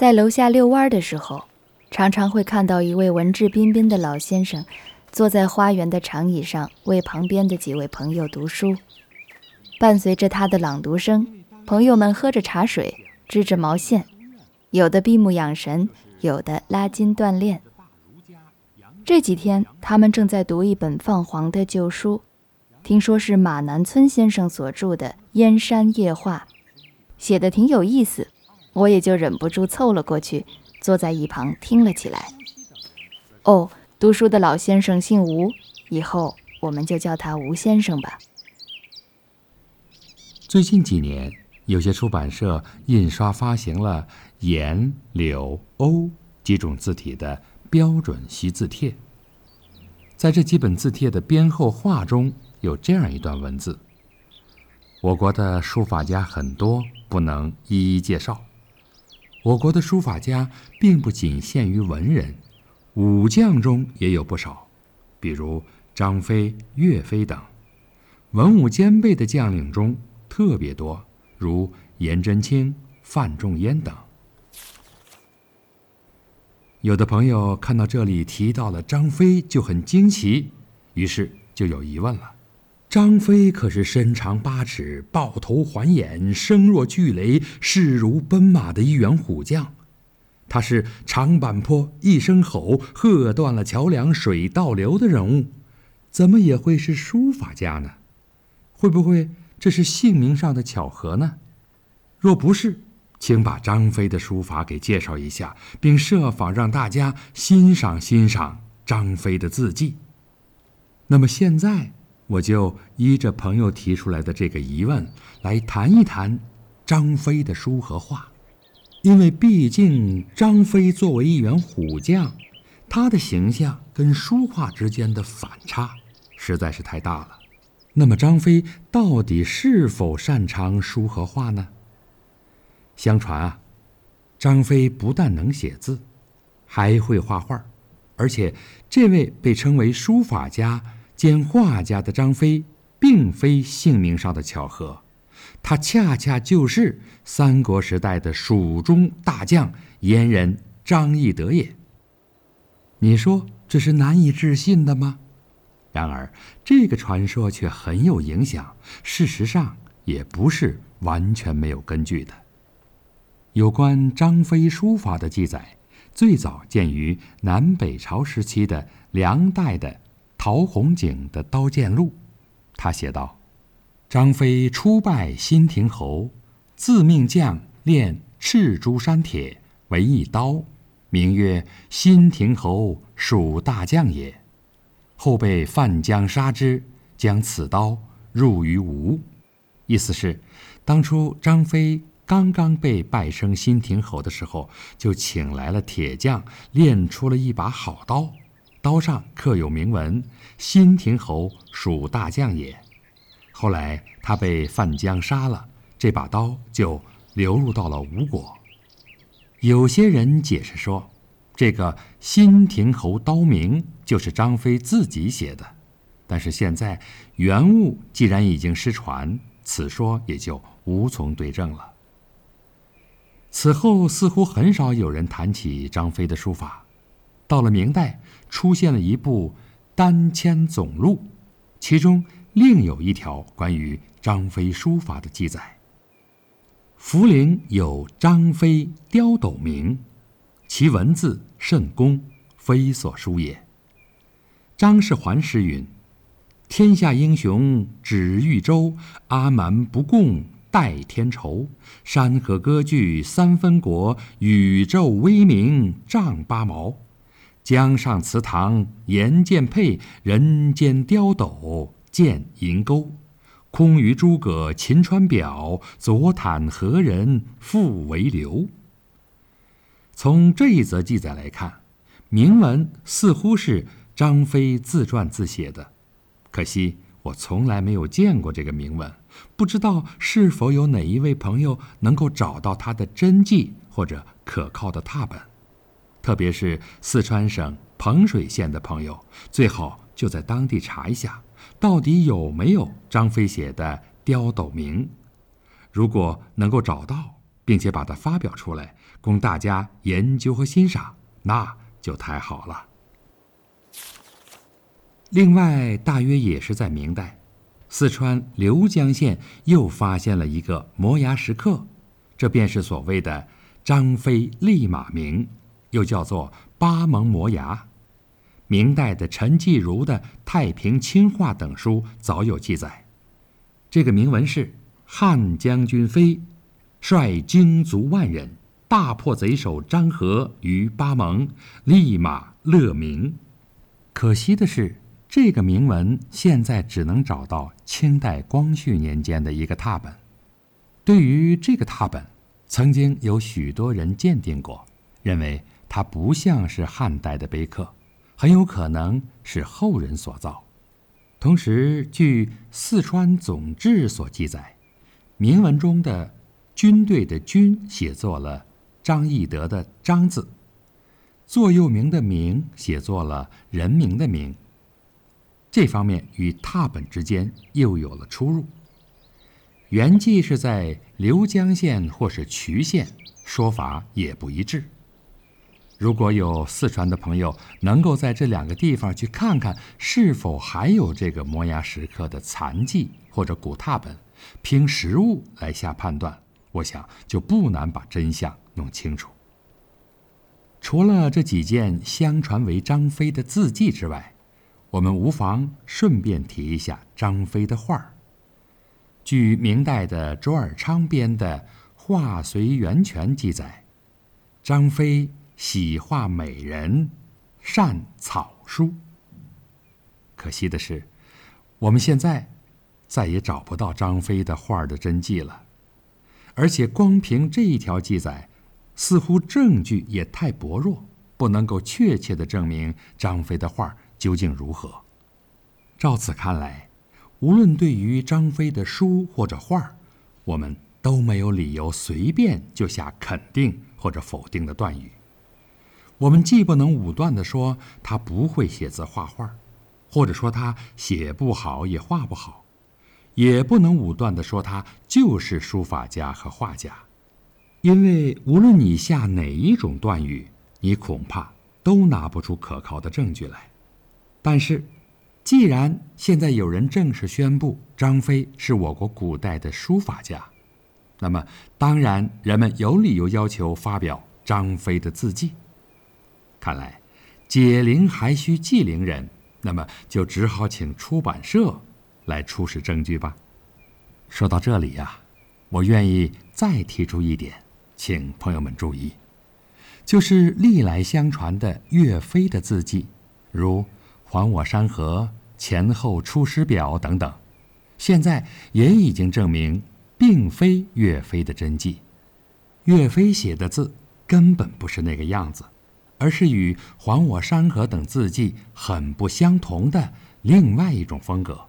在楼下遛弯的时候，常常会看到一位文质彬彬的老先生，坐在花园的长椅上，为旁边的几位朋友读书。伴随着他的朗读声，朋友们喝着茶水，织着毛线，有的闭目养神，有的拉筋锻炼。这几天，他们正在读一本泛黄的旧书，听说是马南村先生所著的《燕山夜话》，写的挺有意思，我也就忍不住凑了过去，坐在一旁听了起来。哦，读书的老先生姓吴，以后我们就叫他吴先生吧。最近几年，有些出版社印刷发行了颜、柳、欧几种字体的。标准习字帖，在这几本字帖的编后话中有这样一段文字：我国的书法家很多，不能一一介绍。我国的书法家并不仅限于文人，武将中也有不少，比如张飞、岳飞等，文武兼备的将领中特别多，如颜真卿、范仲淹等。有的朋友看到这里提到了张飞，就很惊奇，于是就有疑问了：张飞可是身长八尺、豹头环眼、声若巨雷、势如奔马的一员虎将，他是长坂坡一声吼，喝断了桥梁，水倒流的人物，怎么也会是书法家呢？会不会这是姓名上的巧合呢？若不是，请把张飞的书法给介绍一下，并设法让大家欣赏欣赏张飞的字迹。那么现在，我就依着朋友提出来的这个疑问来谈一谈张飞的书和画，因为毕竟张飞作为一员虎将，他的形象跟书画之间的反差实在是太大了。那么张飞到底是否擅长书和画呢？相传啊，张飞不但能写字，还会画画，而且这位被称为书法家兼画家的张飞，并非姓名上的巧合，他恰恰就是三国时代的蜀中大将燕人张翼德也。你说这是难以置信的吗？然而这个传说却很有影响，事实上也不是完全没有根据的。有关张飞书法的记载，最早见于南北朝时期的梁代的陶弘景的《刀剑录》。他写道：“张飞初拜新亭侯，自命将练赤珠山铁为一刀，名曰新亭侯属大将也。后被范江杀之，将此刀入于吴。”意思是，当初张飞。刚刚被拜升新亭侯的时候，就请来了铁匠，练出了一把好刀，刀上刻有铭文：“新亭侯属大将也。”后来他被范江杀了，这把刀就流入到了吴国。有些人解释说，这个新亭侯刀名就是张飞自己写的，但是现在原物既然已经失传，此说也就无从对证了。此后似乎很少有人谈起张飞的书法，到了明代，出现了一部《丹签总录》，其中另有一条关于张飞书法的记载：涪陵有张飞雕斗名，其文字甚工，非所书也。张氏环诗云：“天下英雄指豫州，阿瞒不共。”戴天仇，山河割据三分国，宇宙威名丈八毛。江上祠堂言剑佩，人间雕斗见银钩。空余诸葛秦川表，左袒何人复为流？从这一则记载来看，铭文似乎是张飞自传自写的，可惜我从来没有见过这个铭文。不知道是否有哪一位朋友能够找到他的真迹或者可靠的拓本，特别是四川省彭水县的朋友，最好就在当地查一下，到底有没有张飞写的雕斗铭。如果能够找到，并且把它发表出来，供大家研究和欣赏，那就太好了。另外，大约也是在明代，四川流江县又发现了一个摩崖石刻，这便是所谓的张飞立马铭，又叫做八蒙摩崖。明代的陈继儒的《太平清话》等书早有记载。这个铭文是：汉将军飞率精卒万人，大破贼首张合于八蒙，立马乐铭。可惜的是。这个铭文现在只能找到清代光绪年间的一个拓本。对于这个拓本，曾经有许多人鉴定过，认为它不像是汉代的碑刻，很有可能是后人所造。同时，据《四川总志》所记载，铭文中的“军队”的“军”写作了张翼德的“张”字，座右铭的“铭”写作了人名的“名”。这方面与拓本之间又有了出入。原迹是在浏江县或是渠县，说法也不一致。如果有四川的朋友能够在这两个地方去看看，是否还有这个摩崖石刻的残迹或者古拓本，凭实物来下判断，我想就不难把真相弄清楚。除了这几件相传为张飞的字迹之外，我们无妨顺便提一下张飞的画儿。据明代的周尔昌编的《画随源泉》记载，张飞喜画美人，善草书。可惜的是，我们现在再也找不到张飞的画的真迹了，而且光凭这一条记载，似乎证据也太薄弱，不能够确切的证明张飞的画。究竟如何？照此看来，无论对于张飞的书或者画我们都没有理由随便就下肯定或者否定的断语。我们既不能武断地说他不会写字画画，或者说他写不好也画不好，也不能武断地说他就是书法家和画家，因为无论你下哪一种断语，你恐怕都拿不出可靠的证据来。但是，既然现在有人正式宣布张飞是我国古代的书法家，那么当然人们有理由要求发表张飞的字迹。看来解铃还需系铃人，那么就只好请出版社来出示证据吧。说到这里呀，我愿意再提出一点，请朋友们注意，就是历来相传的岳飞的字迹，如。还我山河前后出师表等等，现在也已经证明，并非岳飞的真迹。岳飞写的字根本不是那个样子，而是与还我山河等字迹很不相同的另外一种风格。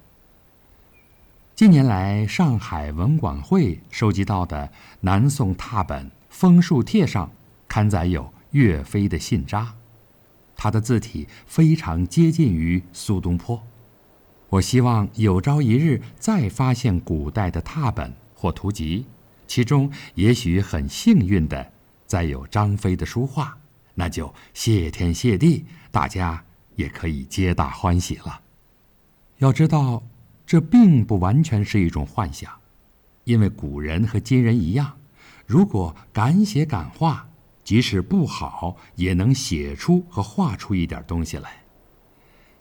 近年来，上海文管会收集到的南宋拓本《枫树帖》上刊载有岳飞的信札。他的字体非常接近于苏东坡。我希望有朝一日再发现古代的拓本或图集，其中也许很幸运的再有张飞的书画，那就谢天谢地，大家也可以皆大欢喜了。要知道，这并不完全是一种幻想，因为古人和今人一样，如果敢写敢画。即使不好，也能写出和画出一点东西来。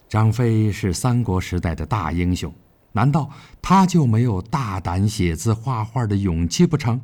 张飞是三国时代的大英雄，难道他就没有大胆写字画画的勇气不成？